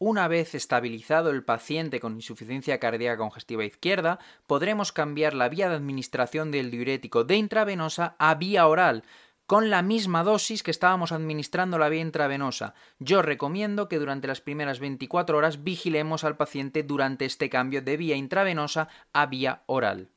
Una vez estabilizado el paciente con insuficiencia cardíaca congestiva izquierda, podremos cambiar la vía de administración del diurético de intravenosa a vía oral, con la misma dosis que estábamos administrando la vía intravenosa. Yo recomiendo que durante las primeras 24 horas vigilemos al paciente durante este cambio de vía intravenosa a vía oral.